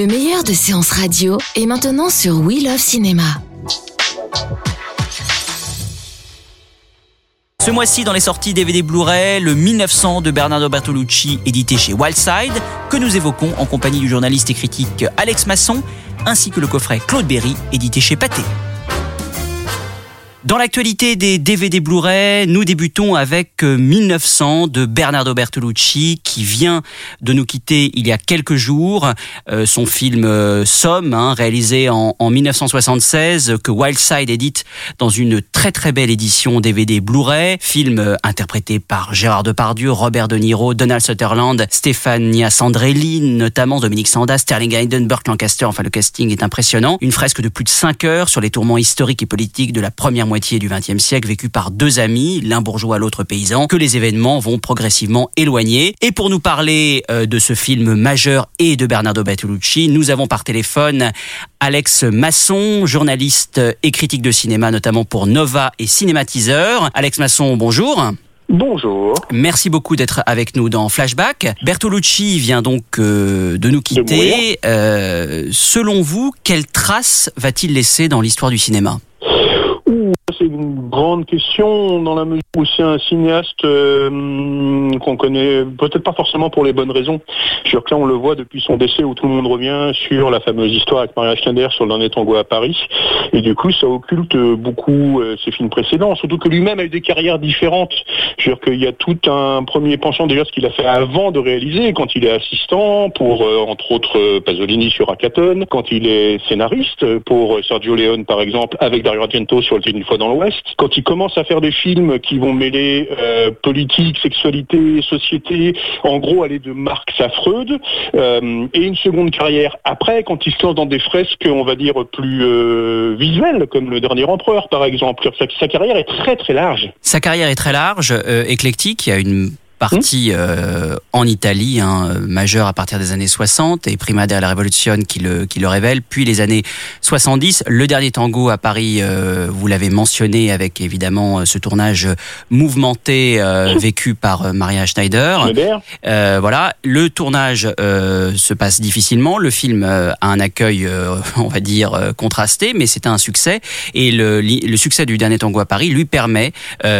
Le meilleur de séances radio est maintenant sur We Love Cinéma. Ce mois-ci, dans les sorties DVD Blu-ray, le 1900 de Bernardo Bertolucci, édité chez Wildside, que nous évoquons en compagnie du journaliste et critique Alex Masson, ainsi que le coffret Claude Berry, édité chez Pathé. Dans l'actualité des DVD Blu-ray, nous débutons avec 1900 euh, de Bernardo Bertolucci qui vient de nous quitter il y a quelques jours. Euh, son film euh, Somme, hein, réalisé en, en, 1976, que Wildside édite dans une très très belle édition DVD Blu-ray. Film interprété par Gérard Depardieu, Robert De Niro, Donald Sutherland, Stefania Sandrelli, notamment Dominique Sanda, Sterling Hayden, Burt Lancaster. Enfin, le casting est impressionnant. Une fresque de plus de 5 heures sur les tourments historiques et politiques de la première moitié du XXe siècle vécu par deux amis, l'un bourgeois, l'autre paysan, que les événements vont progressivement éloigner. Et pour nous parler euh, de ce film majeur et de Bernardo Bertolucci, nous avons par téléphone Alex Masson, journaliste et critique de cinéma, notamment pour Nova et Cinématiseur. Alex Masson, bonjour. Bonjour. Merci beaucoup d'être avec nous dans Flashback. Bertolucci vient donc euh, de nous quitter. Euh, selon vous, quelle trace va-t-il laisser dans l'histoire du cinéma? C'est une grande question dans la mesure où c'est un cinéaste euh, qu'on connaît peut-être pas forcément pour les bonnes raisons. Que là, on le voit depuis son décès où tout le monde revient sur la fameuse histoire avec Maria Schneider sur le dernier tango à Paris. Et du coup, ça occulte beaucoup euh, ses films précédents. Surtout que lui-même a eu des carrières différentes. Je veux dire qu'il y a tout un premier penchant déjà ce qu'il a fait avant de réaliser, quand il est assistant pour, euh, entre autres, Pasolini sur Akaton, quand il est scénariste pour Sergio Leone, par exemple, avec Dario Argento sur Le une fois dans l'Ouest, quand il commence à faire des films qui vont mêler euh, politique, sexualité, société, en gros aller de Marx à Freud, euh, et une seconde carrière après, quand il se lance dans des fresques, on va dire, plus euh, visuelles, comme Le Dernier Empereur par exemple. Sa, sa, carrière est très très large. Sa carrière est très large, éclectique, il y a une parti euh, en Italie, hein, majeur à partir des années 60 et Prima della Révolution qui le, qui le révèle, puis les années 70. Le dernier tango à Paris, euh, vous l'avez mentionné avec évidemment ce tournage mouvementé euh, vécu par Maria Schneider. voilà, le tournage se passe difficilement. Le film a un accueil, on va dire, contrasté, mais c'est un succès. Et le, le succès du dernier tango à Paris lui permet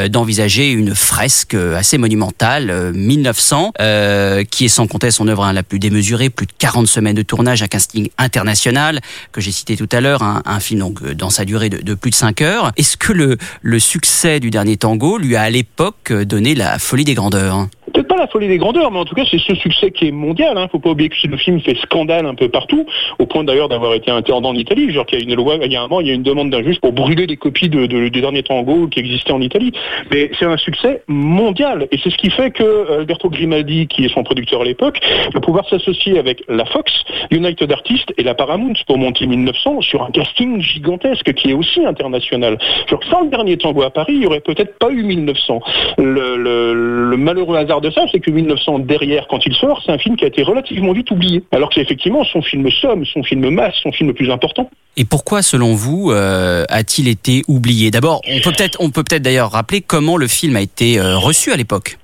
d'envisager une fresque assez monumentale 1900, euh, qui est sans compter son œuvre hein, la plus démesurée, plus de 40 semaines de tournage, un casting international que j'ai cité tout à l'heure, un, film donc euh, dans sa durée de, plus de 5 heures. Est-ce que le, le succès du dernier tango lui a à l'époque donné la folie des grandeurs peut-être pas la folie des grandeurs, mais en tout cas, c'est ce succès qui est mondial. Hein. Faut pas oublier que le film fait scandale un peu partout, au point d'ailleurs d'avoir été interdit en Italie. Genre il y a un moment, il y a une demande d'un juge pour brûler les copies de, de, du dernier tango qui existait en Italie. Mais c'est un succès mondial, et c'est ce qui fait que euh, Alberto Grimaldi, qui est son producteur à l'époque, va pouvoir s'associer avec la Fox, United Artists et la Paramount pour monter 1900 sur un casting gigantesque qui est aussi international. Genre sans le dernier tango à Paris, il y aurait peut-être pas eu 1900. Le, le, le malheureux hasard de ça, c'est que 1900 derrière, quand il sort, c'est un film qui a été relativement vite oublié. Alors que c'est effectivement son film somme, son film masse, son film le plus important. Et pourquoi, selon vous, euh, a-t-il été oublié? D'abord, on peut peut-être, d'ailleurs rappeler comment le film a été euh, reçu à l'époque.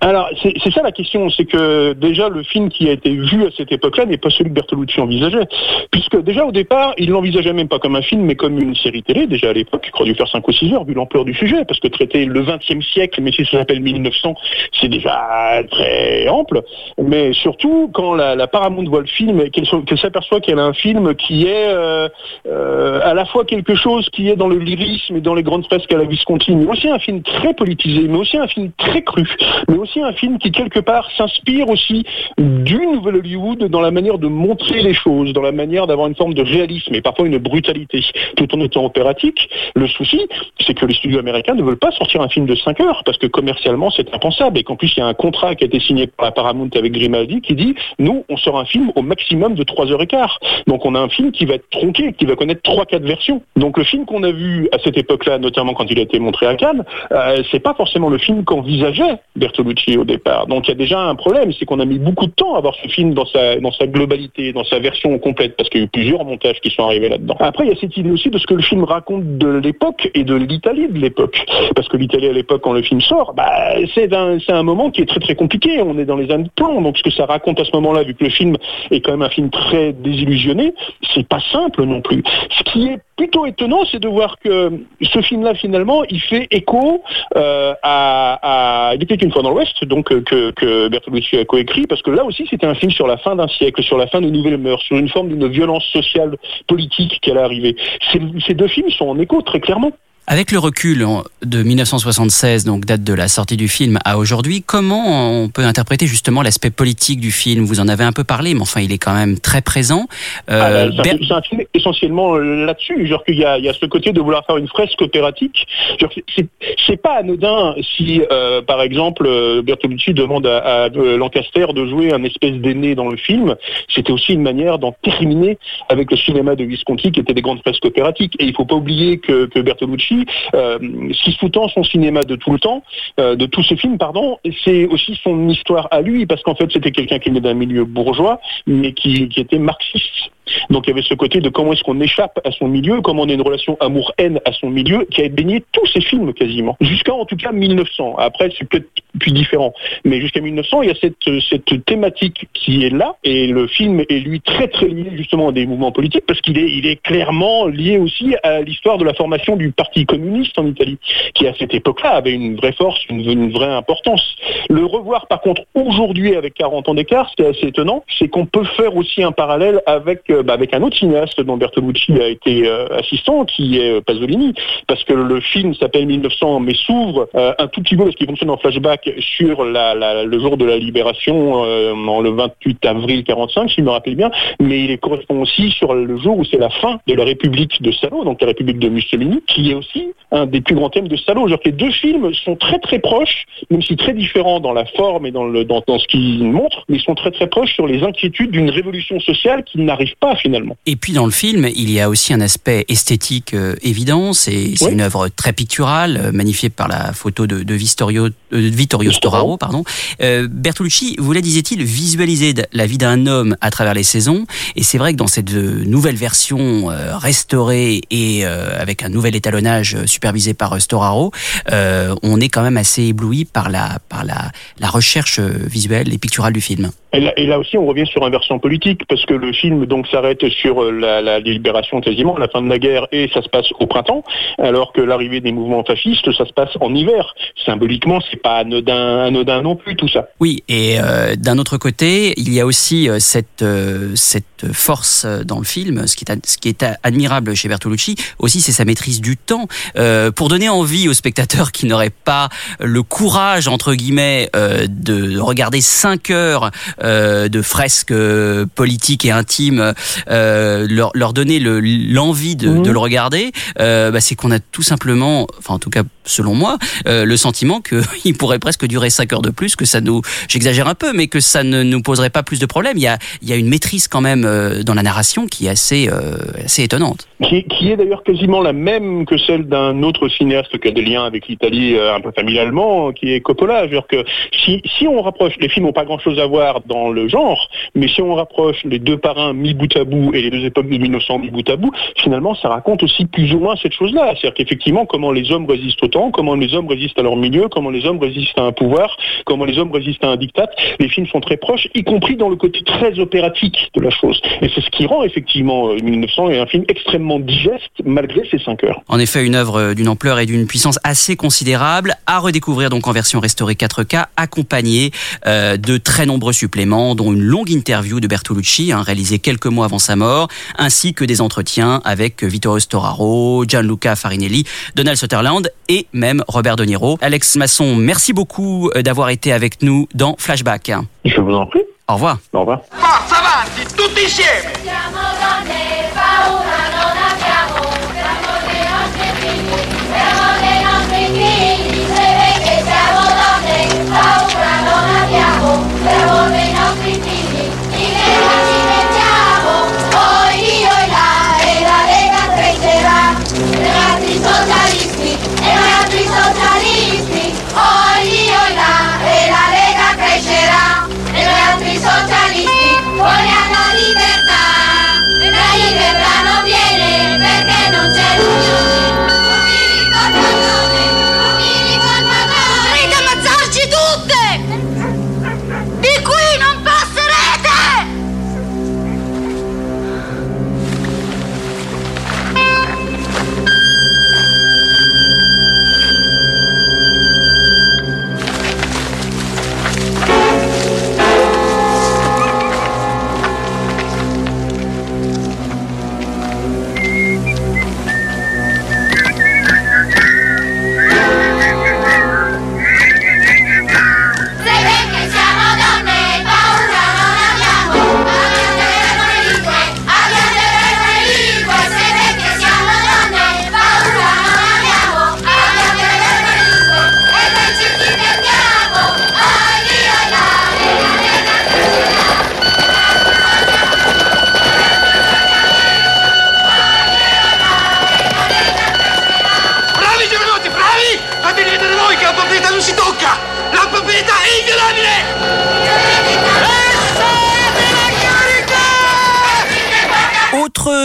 Alors, c'est ça la question, c'est que déjà le film qui a été vu à cette époque-là n'est pas celui que Bertolucci envisageait. Puisque déjà au départ, il l'envisageait même pas comme un film, mais comme une série télé, déjà à l'époque, il croit dû faire 5 ou 6 heures, vu l'ampleur du sujet, parce que traiter le 20e siècle, mais si ça s'appelle 1900, c'est déjà très ample. Mais surtout, quand la, Paramount voit le film qu'elle s'aperçoit qu'elle a un film qui est euh, euh, à la fois quelque chose qui est dans le lyrisme et dans les grandes fresques à la Visconti, mais aussi un film très politisé, mais aussi un film très cru, aussi un film qui quelque part s'inspire aussi du nouvel Hollywood dans la manière de montrer les choses, dans la manière d'avoir une forme de réalisme et parfois une brutalité, tout en étant opératique. Le souci, c'est que les studios américains ne veulent pas sortir un film de 5 heures parce que commercialement c'est impensable et qu'en plus il y a un contrat qui a été signé par Paramount avec Grimaldi qui dit nous on sort un film au maximum de 3 heures et quart. Donc on a un film qui va être tronqué, qui va connaître 3-4 versions. Donc le film qu'on a vu à cette époque-là, notamment quand il a été montré à Cannes, euh, c'est pas forcément le film qu'envisageait Bertolucci au départ. Donc il y a déjà un problème, c'est qu'on a mis beaucoup de temps à voir ce film dans sa, dans sa globalité, dans sa version complète, parce qu'il y a eu plusieurs montages qui sont arrivés là-dedans. Après, il y a cette idée aussi de ce que le film raconte de l'époque et de l'Italie de l'époque. Parce que l'Italie à l'époque, quand le film sort, bah, c'est un, un moment qui est très très compliqué. On est dans les années de plomb. Donc ce que ça raconte à ce moment-là, vu que le film est quand même un film très désillusionné, c'est pas simple non plus. Ce qui est plutôt étonnant, c'est de voir que ce film-là, finalement, il fait écho euh, à, Il était une fois dans l'Ouest, donc euh, que, que Bertolucci a coécrit, parce que là aussi, c'était un film sur la fin d'un siècle, sur la fin de nouvelles mœurs, sur une forme d'une violence sociale, politique qui allait arriver. Ces, ces deux films sont en écho très clairement. Avec le recul de 1976, donc date de la sortie du film, à aujourd'hui, comment on peut interpréter justement l'aspect politique du film? Vous en avez un peu parlé, mais enfin, il est quand même très présent. Euh, ah, c'est un film essentiellement là-dessus, genre qu'il y y a ce côté de vouloir faire une fresque opératique. C'est pas anodin si, euh, par exemple, euh, Bertolucci demande à, à, Lancaster de jouer un espèce d'aîné dans le film. C'était aussi une manière d'en terminer avec le cinéma de Visconti, qui était des grandes fresques opératiques. Et il faut pas oublier que, que Bertolucci euh, qui sous-tend son cinéma de tout le temps, euh, de tous ses films, pardon, c'est aussi son histoire à lui, parce qu'en fait c'était quelqu'un qui venait d'un milieu bourgeois, mais qui était marxiste. Donc il y avait ce côté de comment est-ce qu'on échappe à son milieu, comment on a une relation amour-haine à son milieu, qui a baigné tous ses films quasiment. Jusqu'à en tout cas 1900. Après c'est peut-être plus différent. Mais jusqu'à 1900, il y a cette, thématique qui est là, et le film est lui très très lié justement à des mouvements politiques, parce qu'il est, est clairement lié aussi à l'histoire de la formation du Parti communiste en Italie, qui à cette époque-là avait une vraie force, une, une vraie importance. Le revoir par contre aujourd'hui avec 40 ans d'écart, c'est assez étonnant, c'est qu'on peut faire aussi un parallèle avec bah, avec un autre cinéaste dont Bertolucci a été euh, assistant, qui est euh, Pasolini, parce que le film s'appelle 1900 mais s'ouvre un tout petit peu parce qu'il fonctionne en flashback sur le jour de la libération, le 28 avril 45, si je me rappelle bien, mais il correspond aussi sur le jour où c'est la fin de la République de Salo, donc la République de Mussolini, qui est aussi un des plus grands thèmes de Salo. Que les deux films sont très très proches, même si très différents dans la forme et dans, dans ce qu'ils montrent, mais ils sont très très proches sur les inquiétudes d'une révolution sociale qui n'arrive pas finalement. Et puis dans le film, il y a aussi un aspect esthétique euh, évident. C'est une œuvre très picturale, euh, magnifiée par la photo de, de, Vittorio, euh, Vittorio Storaro. Pardon. Euh, Bertolucci voulait, disait-il, visualiser la vie d'un homme à travers les saisons. Et c'est vrai que dans cette nouvelle version restaurée et avec un nouvel étalonnage supervisé par Storaro, on est quand même assez ébloui par la, par la, la recherche visuelle et picturale du film. Et là, aussi, on revient sur un versant politique, parce que le film donc s'arrête sur euh, la, la, libération quasiment, la fin de la guerre, et ça se passe au printemps, alors que l'arrivée des mouvements fascistes, ça se passe en hiver. Symboliquement, c'est pas anodin, anodin non plus tout ça. Oui, et euh, d'un autre côté, il y a aussi euh, cette cette force dans le film, ce qui est ce qui est admirable chez Bertolucci, aussi c'est sa maîtrise du temps, euh, pour donner envie aux spectateurs qui n'auraient pas le courage entre guillemets de regarder 5 heures euh, de fresques euh, politiques et intimes, euh, leur, leur, donner l'envie de, de, le regarder, bah, c'est qu'on a tout simplement, enfin en tout cas selon moi, le sentiment qu'il pourrait presque durer 5 heures de plus, que ça nous, j'exagère un peu, mais que ça ne nous poserait pas plus de problèmes. Il y a, il y a une maîtrise quand même dans la narration qui est assez, assez étonnante. Qui, qui est d'ailleurs quasiment la même que celle d'un autre cinéaste qui a des liens avec l'Italie un peu familialement, qui est Coppola. -dire que si, si on rapproche, les films n'ont pas grand-chose à voir dans le genre, mais si on rapproche les deux parrains mis bout à bout et les deux époques de 1900 mis bout à bout, finalement, ça raconte aussi plus ou moins cette chose-là. C'est-à-dire qu'effectivement, comment les hommes résistent au comment les hommes résistent à leur milieu, comment les hommes résistent à un pouvoir, comment les hommes résistent à un diktat. Les films sont très proches, y compris dans le côté très opératique de la chose. Et c'est ce qui rend effectivement 1900 euh, un film extrêmement digeste malgré ses 5 heures. En effet, une œuvre euh, d'une ampleur et d'une puissance assez considérable à redécouvrir donc en version restaurée 4K, accompagnée euh, de très nombreux suppléments dont une longue interview de Bertolucci, hein, réalisée quelques mois avant sa mort, ainsi que des entretiens avec Vittorio Storaro, Gianluca Farinelli, Donald Sutherland et même Robert De Niro. Alex Masson, merci beaucoup euh, d'avoir été avec nous dans Flashback. Je vous en prie. Au revoir. Au revoir. Forza avanti, tutti insieme!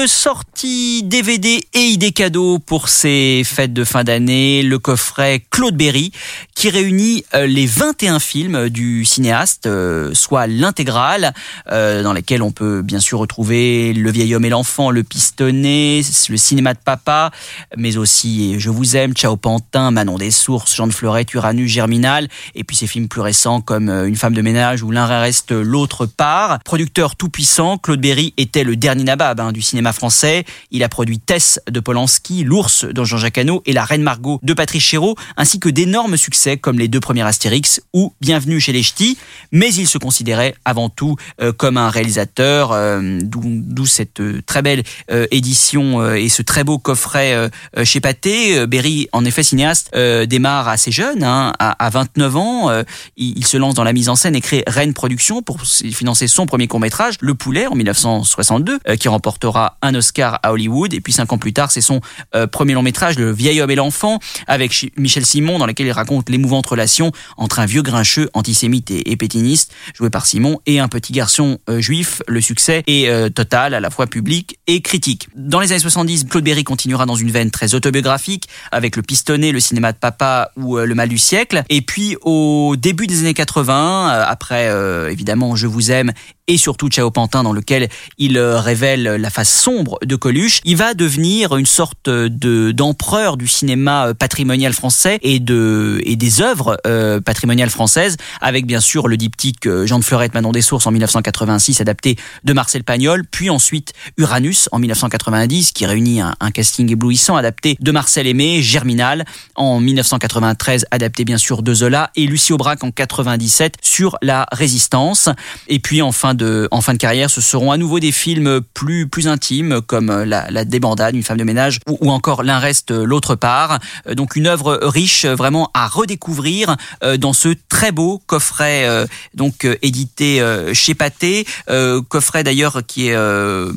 Sortie DVD et idée cadeau pour ces fêtes de fin d'année, le coffret Claude Berry qui réunit euh, les 21 films du cinéaste, euh, soit l'intégrale, euh, dans lesquels on peut bien sûr retrouver Le vieil homme et l'enfant, Le pistonné, Le cinéma de papa, mais aussi Je vous aime, Ciao Pantin, Manon des sources, Jean de Fleurette, Uranus, Germinal, et puis ces films plus récents comme Une femme de ménage où l'un reste l'autre part. Producteur tout puissant, Claude Berry était le dernier nabab hein, du cinéma français. Il a produit Tess de Polanski, L'ours de Jean-Jacques Hano et La Reine Margot de Patrice Chéreau, ainsi que d'énormes succès comme les deux premiers Astérix ou Bienvenue chez les Ch'tis. Mais il se considérait avant tout euh, comme un réalisateur, euh, d'où cette euh, très belle édition et ce très beau coffret chez Pathé. Berry, en effet cinéaste, démarre assez jeune, hein, à, à 29 ans. Il, se lance dans la mise en scène et crée Rennes Productions pour financer son premier court-métrage, Le Poulet, en 1962, euh, qui remportera un Oscar à Hollywood. Et puis cinq ans plus tard, c'est son euh, premier long-métrage, Le vieil homme et l'enfant, avec Michel Simon, dans lequel il raconte l'émouvante relation entre un vieux grincheux antisémite et, et pétiniste, joué par Simon, et un petit garçon euh, juif. Le succès est euh, total, à la fois public et critique. Dans les années 70, Claude Berry continuera dans une veine très autobiographique, avec Le Pistonné, Le cinéma de papa ou Le mal du siècle. Et puis au début des années 80, euh, après évidemment Je vous aime et surtout Ciao Pantin dans lequel il révèle la face sombre de Coluche, il va devenir une sorte de d'empereur du cinéma euh, patrimonial français et de et des œuvres euh, patrimoniales françaises avec bien sûr le diptyque euh, Jean de Fleurette Manon des Sources en 1986 adapté de Marcel Pagnol, puis ensuite Uranus en 1990 qui réunit un, casting éblouissant adapté de Marcel Aimé, Germinal en 1993 adapté bien sûr de Zola et Lucie Aubrac en 97 sur la résistance. Et puis en fin de en fin de carrière ce seront à nouveau des films plus plus intimes comme la, la débandade une femme de ménage ou, encore l'un reste l'autre part. Euh, donc une œuvre riche euh, vraiment à redécouvrir euh, dans ce très beau coffret euh, donc euh, édité euh, chez Pathé. Euh, coffret d'ailleurs qui est euh,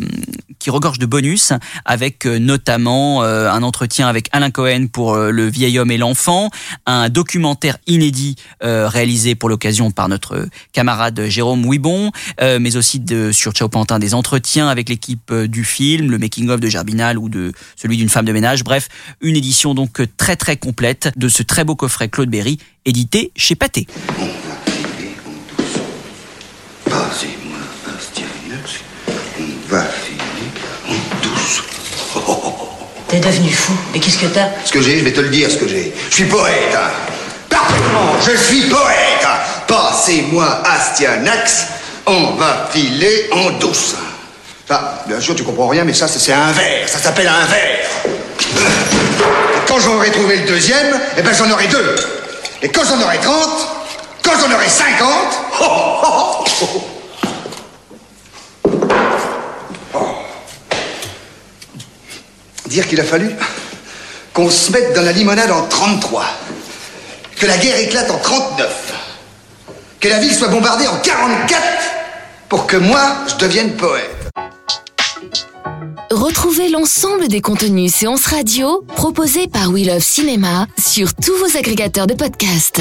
qui regorge de bonus avec euh, notamment euh, un entretien avec Alain Cohen pour euh, Le vieil homme et l'enfant, un documentaire inédit réalisé pour l'occasion par notre camarade Jérôme Ouibon, mais aussi sur Ciao Pantin des entretiens avec l'équipe du film, le making-of de Gerbinal ou de celui d'une femme de ménage. Bref, une édition donc très très complète de ce très beau coffret Claude Berry, édité chez Pathé. On va T'es devenu fou. Mais qu'est-ce que t'as Ce que j'ai, je vais te le dire, ce que j'ai. Je suis poète. hein. Parfaitement, je suis poète. Passez-moi Astyanax, on va filer en douce. Ça, bien sûr, tu comprends rien, mais ça, c'est un verre. Ça s'appelle un verre. quand j'aurai trouvé le deuxième, eh ben j'en aurai deux. Et quand j'en aurai 30, quand j'en aurai 50, oh, oh, oh, Dire qu'il a fallu qu'on se mette dans la limonade en 33, que la guerre éclate en 39, que la ville soit bombardée en 44 pour que moi je devienne poète. Retrouvez l'ensemble des contenus séances radio proposés par We Love Cinéma sur tous vos agrégateurs de podcasts.